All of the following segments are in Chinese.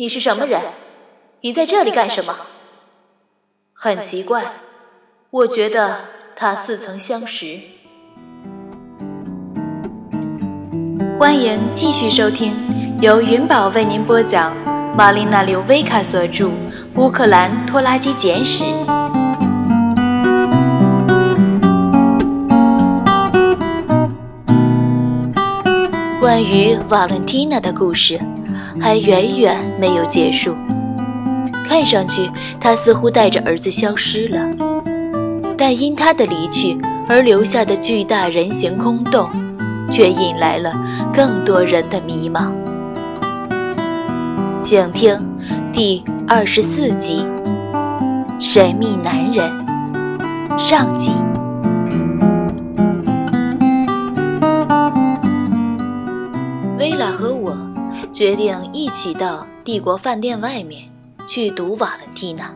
你是什么人？你在这里干什么？很奇怪，我觉得他似曾相识。欢迎继续收听，由云宝为您播讲，玛丽娜·刘维卡所著《乌克兰拖拉机简史》。关于瓦伦蒂娜的故事，还远远没有结束。看上去，他似乎带着儿子消失了，但因他的离去而留下的巨大人形空洞，却引来了更多人的迷茫。请听第二十四集《神秘男人》上集。薇拉和我决定一起到帝国饭店外面去堵瓦伦蒂娜。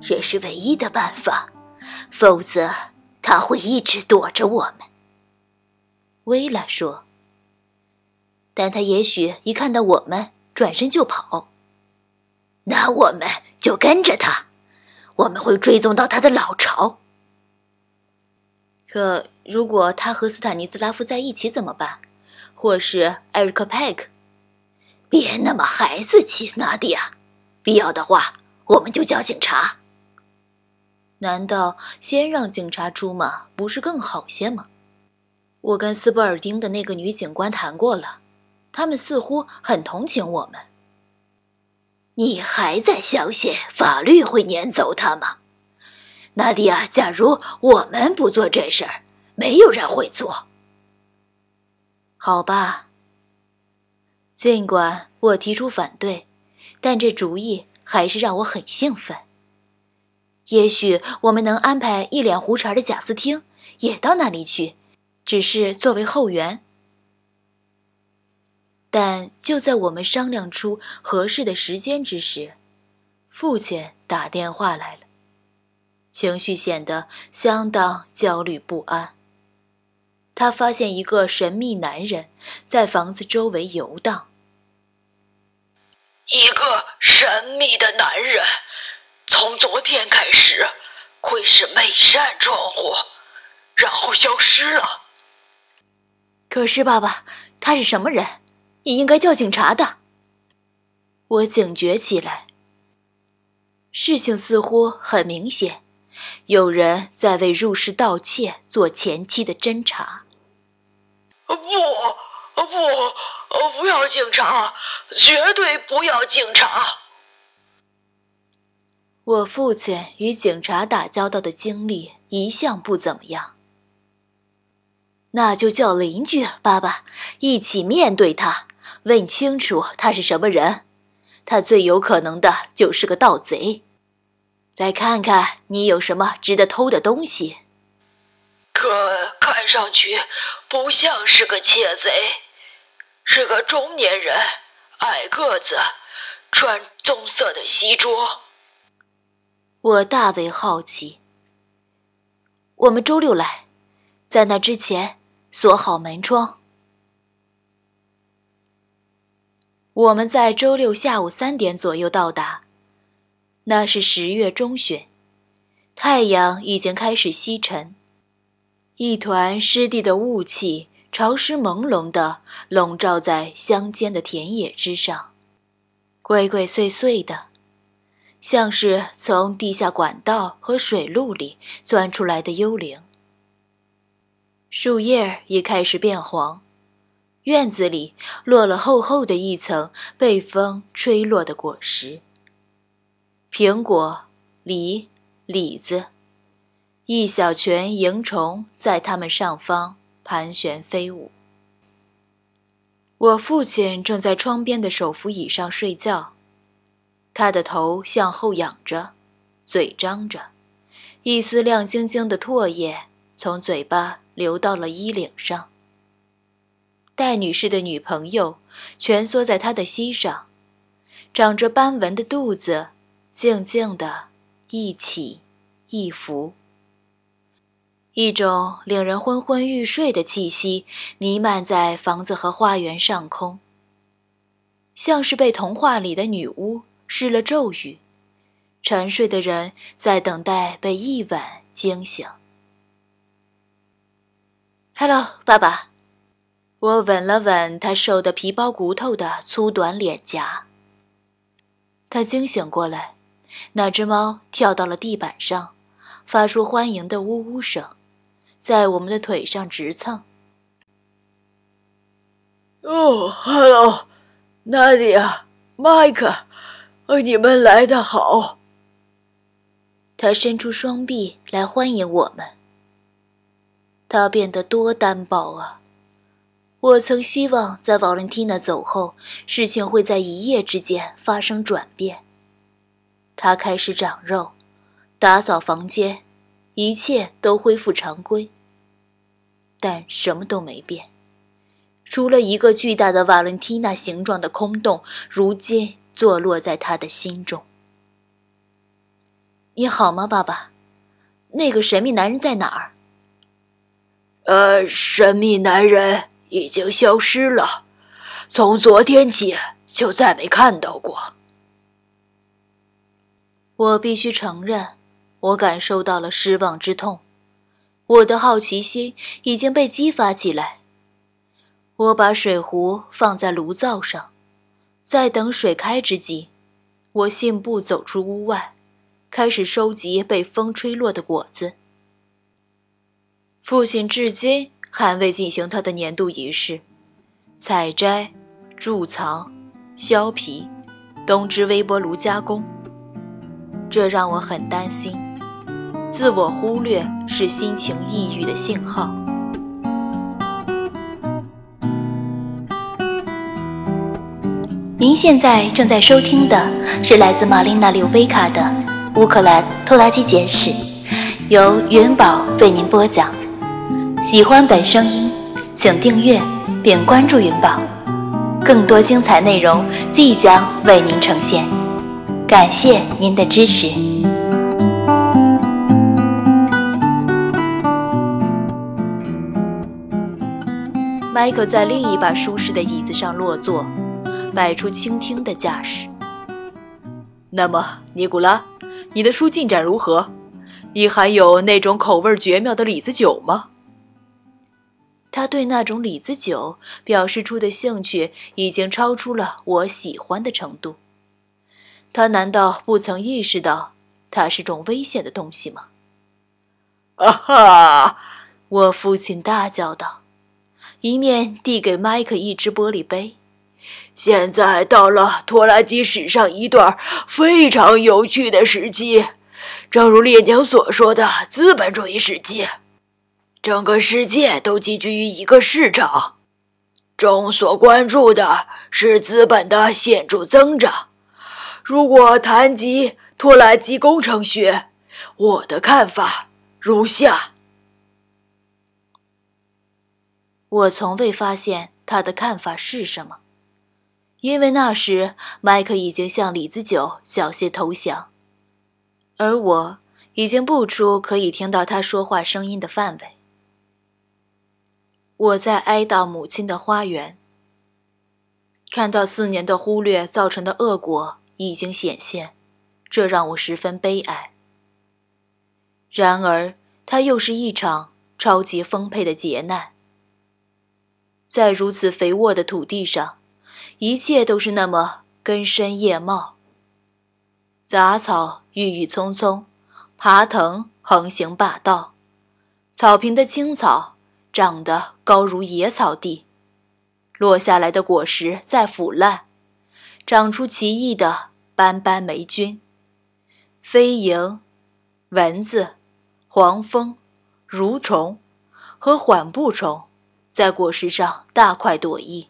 这是唯一的办法，否则他会一直躲着我们。薇拉说：“但他也许一看到我们，转身就跑。那我们就跟着他，我们会追踪到他的老巢。可如果他和斯坦尼斯拉夫在一起怎么办？”或是艾瑞克·派克，别那么孩子气，纳迪亚。必要的话，我们就叫警察。难道先让警察出马不是更好些吗？我跟斯波尔丁的那个女警官谈过了，他们似乎很同情我们。你还在相信法律会撵走他吗，纳迪亚？假如我们不做这事儿，没有人会做。好吧，尽管我提出反对，但这主意还是让我很兴奋。也许我们能安排一脸胡茬的贾斯汀也到那里去，只是作为后援。但就在我们商量出合适的时间之时，父亲打电话来了，情绪显得相当焦虑不安。他发现一个神秘男人在房子周围游荡。一个神秘的男人，从昨天开始窥视每扇窗户，然后消失了。可是，爸爸，他是什么人？你应该叫警察的。我警觉起来。事情似乎很明显，有人在为入室盗窃做前期的侦查。不，不，不要警察！绝对不要警察！我父亲与警察打交道的经历一向不怎么样。那就叫邻居爸爸一起面对他，问清楚他是什么人。他最有可能的就是个盗贼。再看看你有什么值得偷的东西。可看上去不像是个窃贼，是个中年人，矮个子，穿棕色的西装。我大为好奇。我们周六来，在那之前锁好门窗。我们在周六下午三点左右到达，那是十月中旬，太阳已经开始西沉。一团湿地的雾气，潮湿朦胧地笼罩在乡间的田野之上，鬼鬼祟祟的，像是从地下管道和水路里钻出来的幽灵。树叶也开始变黄，院子里落了厚厚的一层被风吹落的果实。苹果、梨、李子。一小群蝇虫在它们上方盘旋飞舞。我父亲正在窗边的手扶椅上睡觉，他的头向后仰着，嘴张着，一丝亮晶晶的唾液从嘴巴流到了衣领上。戴女士的女朋友蜷缩在他的膝上，长着斑纹的肚子静静地一起一伏。一种令人昏昏欲睡的气息弥漫在房子和花园上空。像是被童话里的女巫施了咒语，沉睡的人在等待被一吻惊醒。Hello，爸爸。我吻了吻他瘦得皮包骨头的粗短脸颊。他惊醒过来，那只猫跳到了地板上，发出欢迎的呜呜声，在我们的腿上直蹭。哦，Hello，娜迪亚，麦克，你们来的好。他伸出双臂来欢迎我们。他变得多单薄啊！我曾希望在瓦伦蒂娜走后，事情会在一夜之间发生转变。他开始长肉，打扫房间，一切都恢复常规。但什么都没变，除了一个巨大的瓦伦蒂娜形状的空洞，如今坐落在他的心中。你好吗，爸爸？那个神秘男人在哪儿？呃，神秘男人。已经消失了，从昨天起就再没看到过。我必须承认，我感受到了失望之痛，我的好奇心已经被激发起来。我把水壶放在炉灶上，在等水开之际，我信步走出屋外，开始收集被风吹落的果子。父亲至今。还未进行他的年度仪式，采摘、贮藏、削皮、冬至微波炉加工，这让我很担心。自我忽略是心情抑郁的信号。您现在正在收听的是来自玛丽娜·柳维卡的《乌克兰拖拉机简史》，由元宝为您播讲。喜欢本声音，请订阅并关注云宝，更多精彩内容即将为您呈现，感谢您的支持。迈克在另一把舒适的椅子上落座，摆出倾听的架势。那么，尼古拉，你的书进展如何？你还有那种口味绝妙的李子酒吗？他对那种李子酒表示出的兴趣已经超出了我喜欢的程度。他难道不曾意识到它是种危险的东西吗？啊哈！我父亲大叫道，一面递给麦克一只玻璃杯。现在到了拖拉机史上一段非常有趣的时期，正如列宁所说的资本主义时期。整个世界都集聚于一个市场，众所关注的是资本的显著增长。如果谈及拖拉机工程学，我的看法如下：我从未发现他的看法是什么，因为那时麦克已经向李子酒缴械投降，而我已经不出可以听到他说话声音的范围。我在哀悼母亲的花园，看到四年的忽略造成的恶果已经显现，这让我十分悲哀。然而，它又是一场超级丰沛的劫难。在如此肥沃的土地上，一切都是那么根深叶茂，杂草郁郁葱葱，爬藤横行霸道，草坪的青草。长得高如野草地，落下来的果实在腐烂，长出奇异的斑斑霉菌。飞蝇、蚊子、黄蜂、蠕虫和缓步虫在果实上大快朵颐，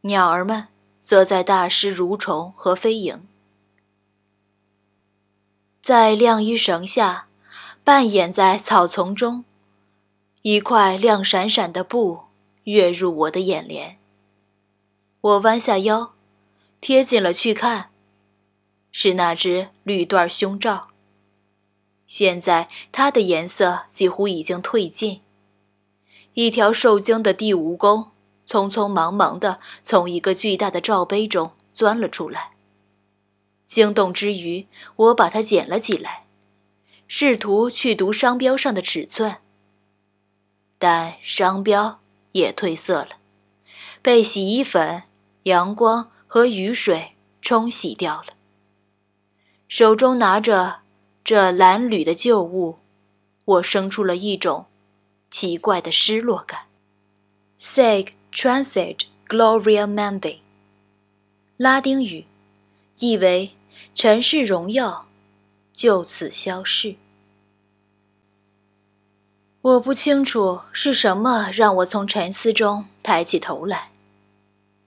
鸟儿们则在大吃蠕虫和飞蝇。在晾衣绳下，扮演在草丛中。一块亮闪闪的布跃入我的眼帘，我弯下腰，贴近了去看，是那只绿缎胸罩。现在它的颜色几乎已经褪尽，一条受惊的地蜈蚣匆匆忙忙地从一个巨大的罩杯中钻了出来。惊动之余，我把它捡了起来，试图去读商标上的尺寸，但商标也褪色了，被洗衣粉、阳光和雨水冲洗掉了。手中拿着这褴褛的旧物，我生出了一种奇怪的失落感。Sag transit gloria mundi，拉丁语，意为。尘世荣耀就此消逝。我不清楚是什么让我从沉思中抬起头来，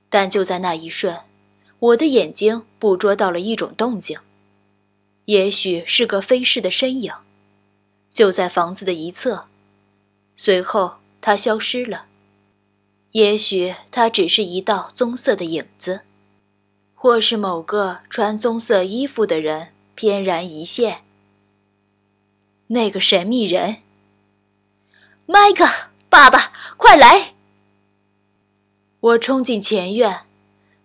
但就在那一瞬，我的眼睛捕捉到了一种动静，也许是个飞逝的身影，就在房子的一侧。随后，他消失了。也许他只是一道棕色的影子。或是某个穿棕色衣服的人翩然一现。那个神秘人，麦克，爸爸，快来！我冲进前院，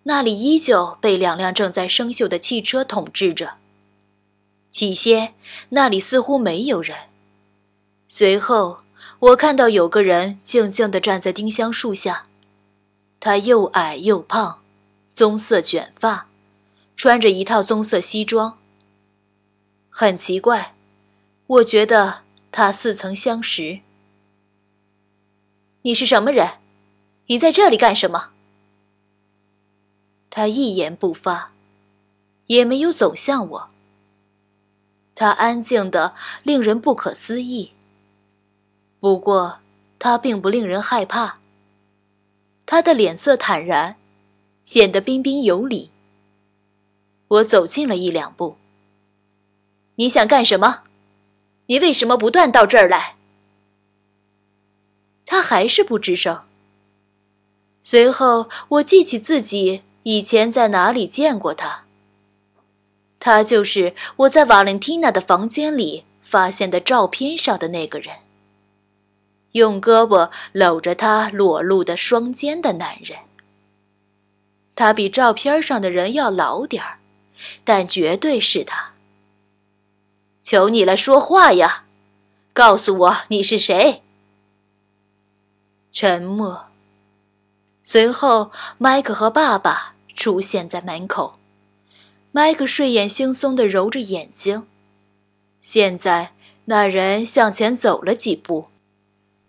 那里依旧被两辆正在生锈的汽车统治着。起先，那里似乎没有人。随后，我看到有个人静静地站在丁香树下，他又矮又胖。棕色卷发，穿着一套棕色西装。很奇怪，我觉得他似曾相识。你是什么人？你在这里干什么？他一言不发，也没有走向我。他安静的令人不可思议。不过，他并不令人害怕。他的脸色坦然。显得彬彬有礼。我走近了一两步。你想干什么？你为什么不断到这儿来？他还是不吱声。随后，我记起自己以前在哪里见过他。他就是我在瓦伦蒂娜的房间里发现的照片上的那个人，用胳膊搂着她裸露的双肩的男人。他比照片上的人要老点儿，但绝对是他。求你了，说话呀！告诉我你是谁。沉默。随后，麦克和爸爸出现在门口。麦克睡眼惺忪地揉着眼睛。现在，那人向前走了几步，